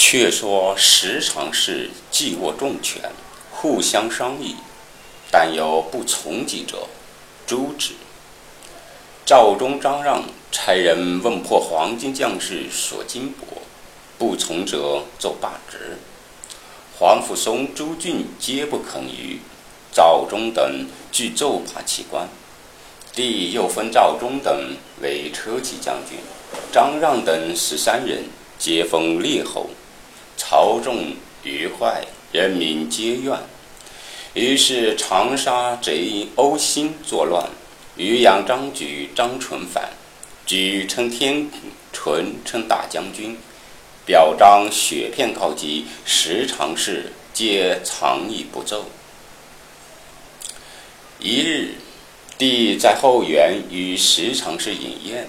却说时常是既握重权，互相商议，但有不从己者，诛之。赵忠、张让差人问破黄巾将士所金帛，不从者奏罢职。黄甫松、朱俊皆不肯于。赵忠等俱奏罢其官。帝又分赵忠等为车骑将军，张让等十三人皆封列侯。朝众愉坏，人民皆怨。于是长沙贼欧兴作乱，渔阳张举、张纯反，举称天纯称大将军，表彰雪片告急，时常事皆藏匿不奏。一日，帝在后园与时常侍饮宴，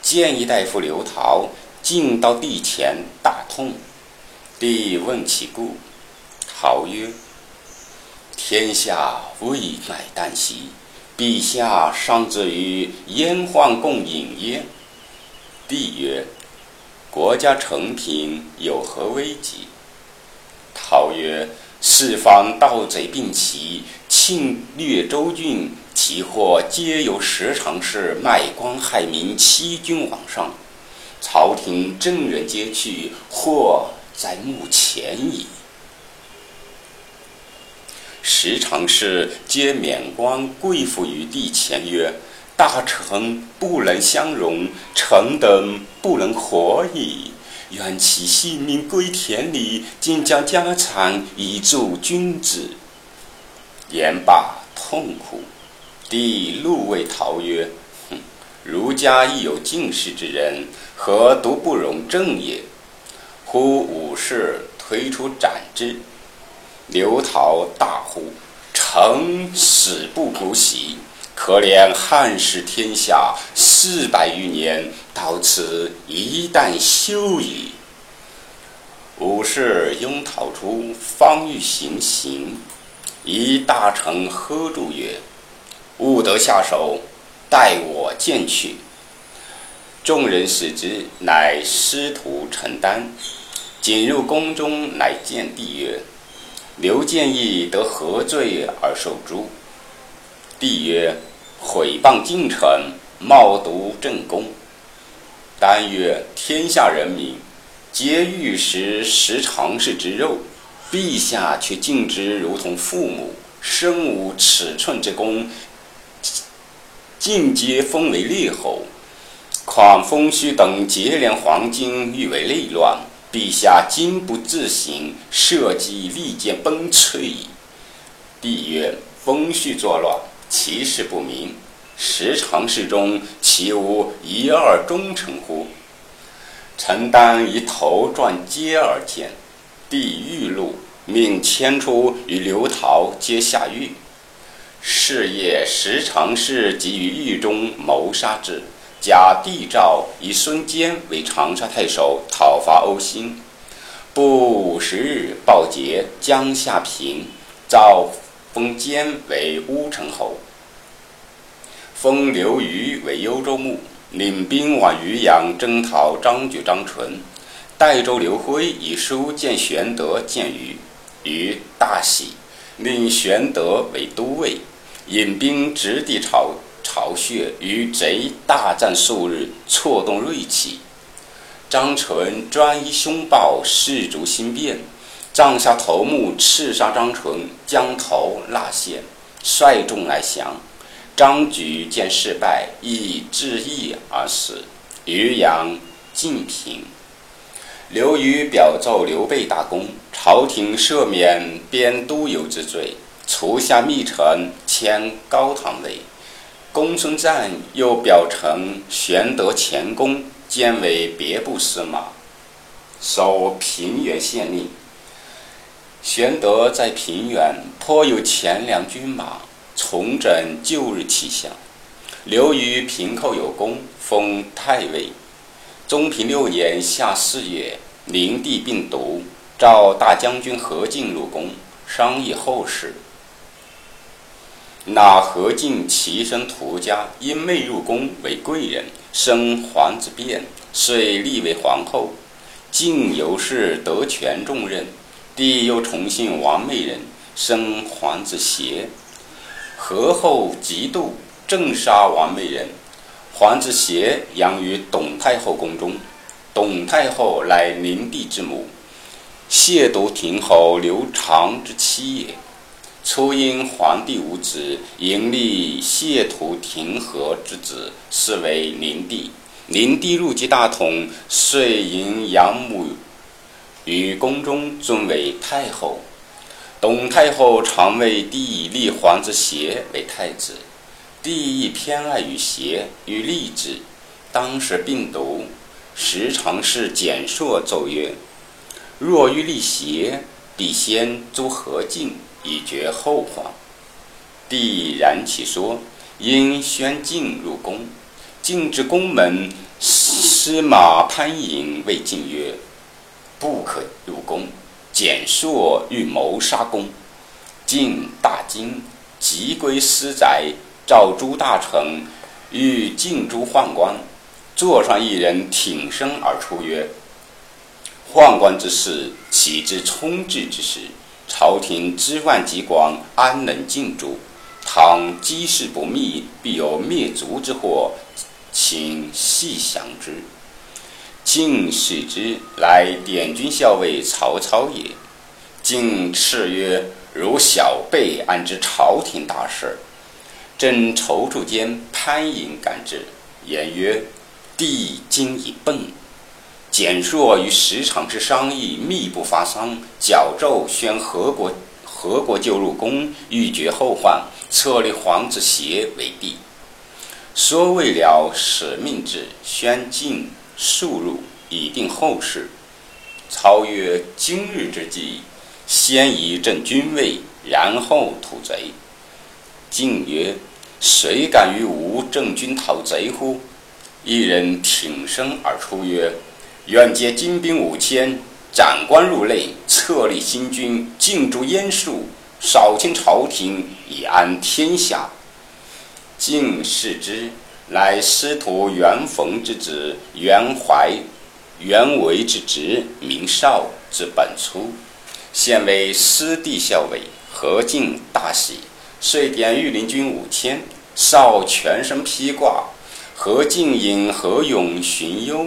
见一大夫刘陶进到帝前，大痛。帝问其故，陶曰：“天下未乃旦夕，陛下尚至于燕患共饮耶？”帝曰：“国家成平，有何危急？”陶曰：“四方盗贼并齐，侵略州郡，其祸皆由时常侍卖官害民，欺君罔上。朝廷正人皆去，祸。”在目前矣。时常侍皆免官跪伏于地前曰：“大臣不能相容，臣等不能活矣。愿其性命归田里，尽将家产以助君子。”言罢痛哭。帝怒谓陶曰：“哼！儒家亦有进士之人，何独不容正也？”呼武士推出斩之，刘陶大呼：“臣死不姑息！可怜汉室天下四百余年，到此一旦休矣。”武士拥讨出，方欲行刑，一大臣喝住曰：“勿得下手，待我见去。”众人使之，乃师徒承担。仅入宫中，乃见帝曰：“刘建义得何罪而受诛？”帝曰：“毁谤近臣，冒渎正宫。”丹曰：“天下人民皆欲食时常侍之肉，陛下却敬之如同父母，身无尺寸之功，尽皆封为列侯。况封虚等结连黄金，欲为内乱。”陛下今不自省，社稷利剑崩摧矣。帝曰：“风序作乱，其事不明。时常侍中，其无一二忠臣乎？”臣当以头撞阶而见。帝欲怒，命牵出与刘陶皆下狱。是夜，十常侍即于狱中谋杀之。假帝诏以孙坚为长沙太守，讨伐欧兴。不五十日，报捷，江夏平，诏封坚为乌程侯，封刘虞为幽州牧，领兵往渔阳征讨张举、张纯。代州刘辉以书见玄德，见虞，虞大喜，令玄德为都尉，引兵直抵朝。巢穴与贼大战数日，挫动锐气。张纯专一凶暴，士卒心变，帐下头目刺杀张纯，将头纳献，率众来降。张举见事败，亦自缢而死。渔阳晋平。刘虞表奏刘备大功，朝廷赦免边都邮之罪，除下密臣，迁高唐尉。公孙瓒又表呈玄德前功，兼为别部司马，守平原县令。玄德在平原颇有钱粮军马，重整旧日气象。刘虞平寇有功，封太尉。中平六年夏四月，灵帝病毒，召大将军何进入宫，商议后事。那何进其身涂家，因妹入宫为贵人，生皇子辩，遂立为皇后。晋由是得权重任，帝又宠幸王美人，生皇子协。何后嫉妒，正杀王美人。皇子协养于董太后宫中。董太后乃灵帝之母，亵渎亭侯刘长之妻也。初因皇帝无子，迎立谢图廷和之子，是为灵帝。灵帝入继大统，遂迎养母于宫中，尊为太后。董太后常为帝立皇之协为太子，帝亦偏爱于协，与立之。当时病毒。时常是简硕奏曰：“若欲立邪，必先诛何进，以绝后患。”帝然其说，因宣进入宫。进至宫门，司马潘颖谓进曰：“不可入宫。”简硕欲谋杀公。进大惊，即归私宅，召诸大臣，欲进诛宦官。座上一人挺身而出曰：“宦官之事，岂知冲至之时？朝廷知万极广，安能尽诛？倘机事不密，必有灭族之祸，请细详之。”晋使之，乃点军校尉曹操也。晋叱曰：“如小辈，安知朝廷大事？”正踌躇间，潘颖赶至，言曰：帝今已崩，简硕与十场之商议，密不发丧。矫奏宣何国，何国就入宫，欲绝后患，册立皇子协为帝。说未了，使命至，宣进速入，以定后事。操曰：今日之计，先以正君位，然后图贼。晋曰：谁敢与吾正君讨贼乎？一人挺身而出曰：“愿借精兵五千，斩官入内，册立新君，尽诛阉术，扫清朝廷，以安天下。”晋视之，乃师徒袁逢之子袁怀、袁维之侄，名绍之本初，现为师弟校尉。何进大喜，遂点御林军五千，绍全身披挂。何进引何勇、荀攸、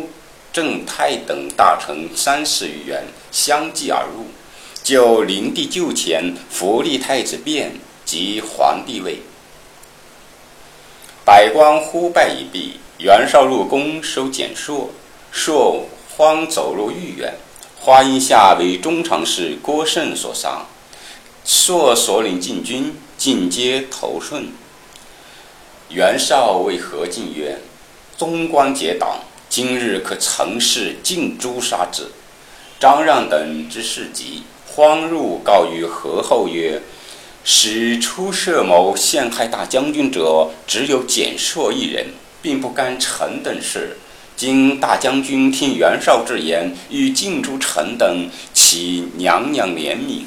郑泰等大臣三十余员相继而入，就灵帝就前，扶立太子便即皇帝位。百官呼拜已毕，袁绍入宫收简硕，硕慌走入御园，花荫下为中常侍郭胜所杀。硕所领禁军尽皆投顺。袁绍谓何进曰：“宗官结党，今日可乘势尽诛杀之。”张让等之事急，慌入告于何后曰：“使出设谋陷害大将军者，只有简硕一人，并不干臣等事。今大将军听袁绍之言，欲尽诛臣等，岂娘娘怜悯？”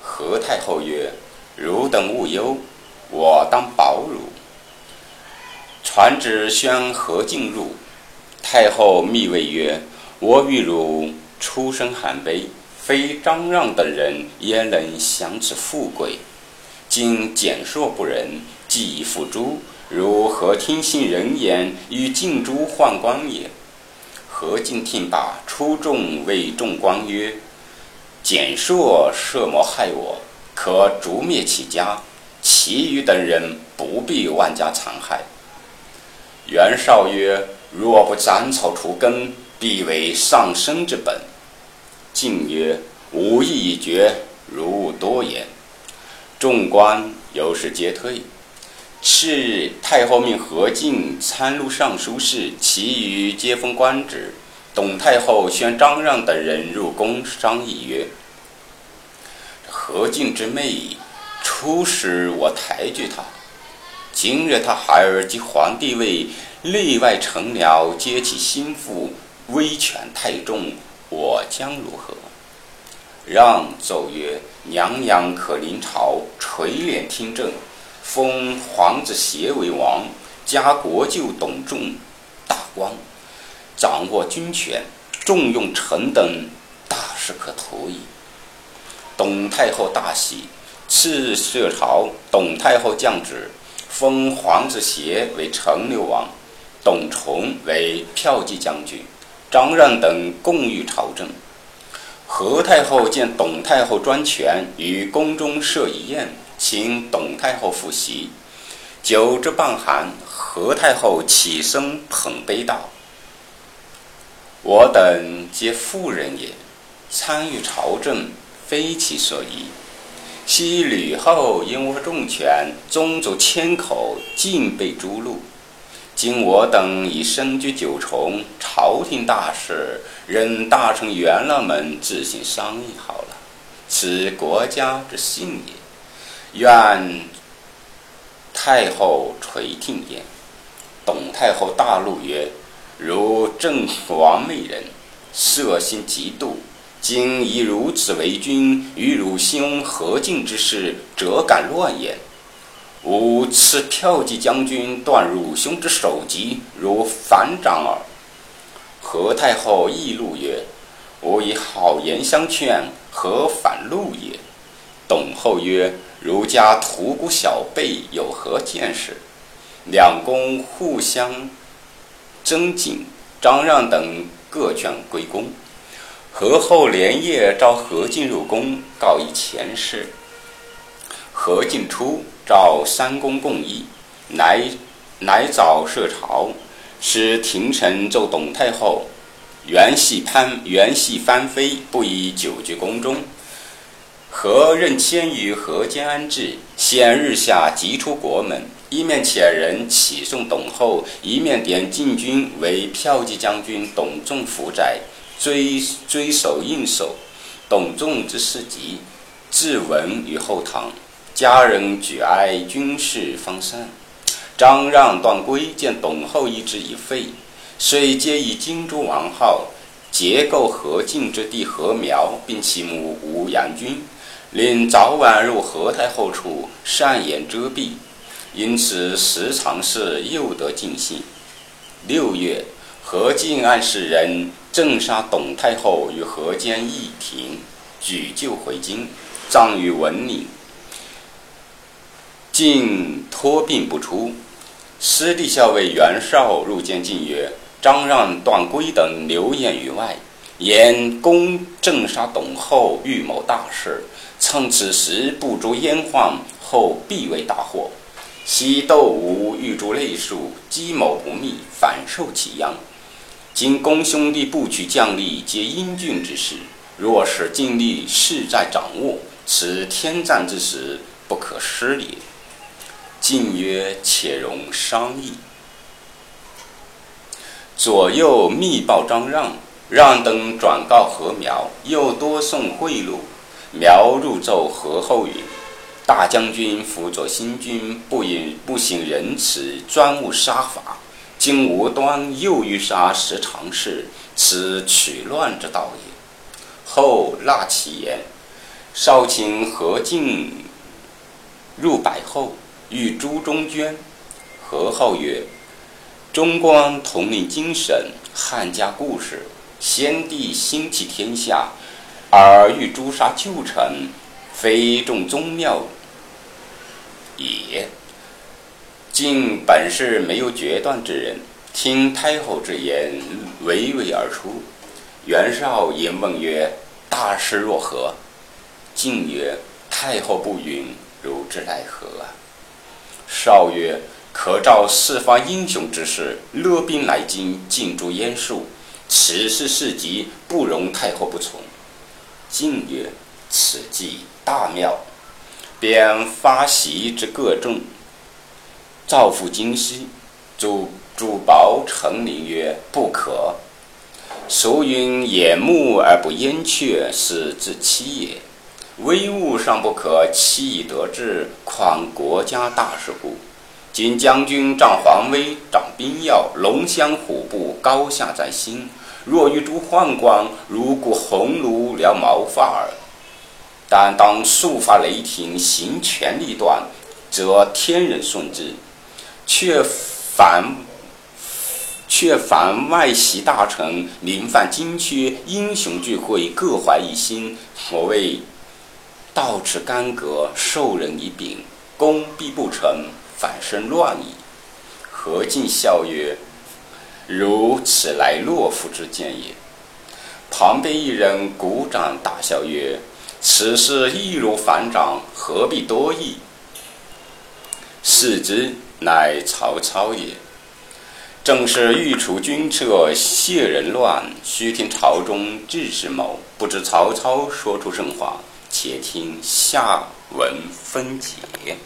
何太后曰：“汝等勿忧，我当保汝。”传旨宣何进入，太后密谓曰：“我与汝出身寒卑，非张让等人焉能享此富贵？今简硕不仁，既已付诸，如何听信人言，与尽诛宦官也？”何进听罢，出众谓众官曰：“简硕设谋害我，可逐灭其家，其余等人不必万家残害。”袁绍曰：“若不斩草除根，必为丧生之本。”晋曰：“吾意已决，如勿多言。”众官由是皆退。次日，太后命何进参录尚书事，其余皆封官职。董太后宣张让等人入宫商议曰：“何进之妹，初时我抬举他。”今日他孩儿及皇帝位，内外臣僚皆其心腹，威权太重，我将如何？让奏曰：“娘娘可临朝，垂帘听政，封皇子协为王，加国舅董仲大官，掌握军权，重用臣等，大事可图矣。董太后大喜，赐设朝。董太后降旨，封皇子协为成流王，董崇为骠骑将军，张让等共御朝政。何太后见董太后专权，于宫中设一宴，请董太后复席。酒至半酣，何太后起身捧杯道：“我等皆妇人也，参与朝政，非其所宜。昔吕后因我重权，宗族千口尽被诛戮。今我等已身居九重，朝廷大事，任大臣元老们自行商议好了，此国家之幸也。愿。”太后垂听焉。董太后大怒曰：“如正王美人，色心极妒。今以如此为君，与汝兄何敬之事，辄敢乱言？吾赐骠骑将军断汝兄之首级，如反掌耳。”何太后亦怒曰：“吾以好言相劝，何反怒也？”董后曰。儒家屠沽小辈有何见识？两宫互相争竞，张让等各劝归宫。何后连夜召何进入宫，告以前事。何进出，召三公共议，乃乃早设朝，使廷臣奏董太后：元系潘元系翻飞，不宜久居宫中。何任迁于河间安置，先日下即出国门，一面遣人启送董后，一面点禁军为骠骑将军董仲府宅，追追守应守。董仲之事急，自闻于后堂，家人举哀，军事方散。张让、段珪见董后意志已废，遂皆以荆州王号，结构何进之地何苗，并其母吴阳君。令早晚入何太后处，善言遮蔽，因此时常是又得尽兴。六月，何进暗使人正杀董太后于河间义亭，举柩回京，葬于文岭。晋托病不出，司隶校尉袁绍入见晋曰：“张让、段珪等流言于外，言公正杀董后，预谋大事。”趁此时不诛燕患，后必为大祸。昔窦武欲诛内属，计谋不密，反受其殃。今公兄弟不取将力，皆英俊之士。若使尽力势在掌握，此天战之时，不可失也。晋曰：“且容商议。”左右密报张让，让等转告何苗，又多送贿赂。苗入奏何后云：“大将军辅佐新君，不引不省仁慈，专务杀伐。今无端又欲杀十常侍，此取乱之道也。”后纳其言。少卿何进入百后，欲诛中捐。何后曰：“中光统领精神，汉家故事，先帝兴起天下。”而欲诛杀旧臣，非重宗庙也。今本是没有决断之人，听太后之言，娓娓而出。袁绍因问曰：“大事若何？”晋曰：“太后不允，如之奈何？”啊少曰：“可召四方英雄之士，勒兵来京，尽诛燕数。此事事急，不容太后不从。”晋曰：“此计大妙。”便发檄之各众，造赴京师。主主薄陈灵曰：“不可。俗云：掩目而不掩雀，是自欺也。威物尚不可欺以得志，况国家大事乎？今将军仗皇威，掌兵要，龙骧虎步，高下在心。”若欲诛宦官，如鼓鸿儒燎毛发耳。但当速发雷霆，行权力断，则天人顺之；却凡却凡外戚大臣、名犯京阙、英雄聚会，各怀一心。所谓“道持干戈，授人以柄，攻必不成，反生乱矣。”何进笑曰：“如此来懦夫之见也。”旁边一人鼓掌大笑曰：“此事易如反掌，何必多议？”视之，乃曹操也。正是欲除君侧，谢人乱，须听朝中志士谋。不知曹操说出甚话，且听下文分解。